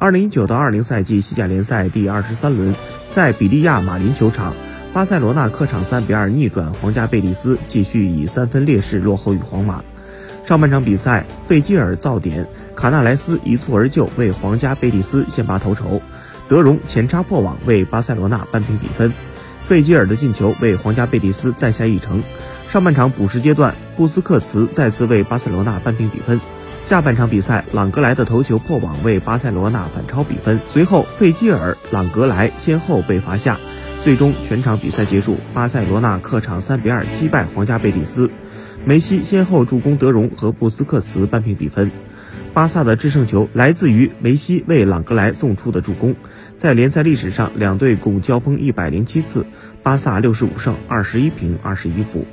二零一九到二零赛季西甲联赛第二十三轮，在比利亚马林球场，巴塞罗那客场三比二逆转皇家贝蒂斯，继续以三分劣势落后于皇马。上半场比赛，费基尔造点，卡纳莱斯一蹴而就为皇家贝蒂斯先拔头筹，德容前插破网为巴塞罗那扳平比分。费基尔的进球为皇家贝蒂斯再下一城。上半场补时阶段，布斯克茨再次为巴塞罗那扳平比分。下半场比赛，朗格莱的头球破网为巴塞罗那反超比分。随后，费基尔、朗格莱先后被罚下。最终，全场比赛结束，巴塞罗那客场三比二击败皇家贝蒂斯。梅西先后助攻德容和布斯克茨扳平比分。巴萨的制胜球来自于梅西为朗格莱送出的助攻。在联赛历史上，两队共交锋一百零七次，巴萨六十五胜二十一平二十一负。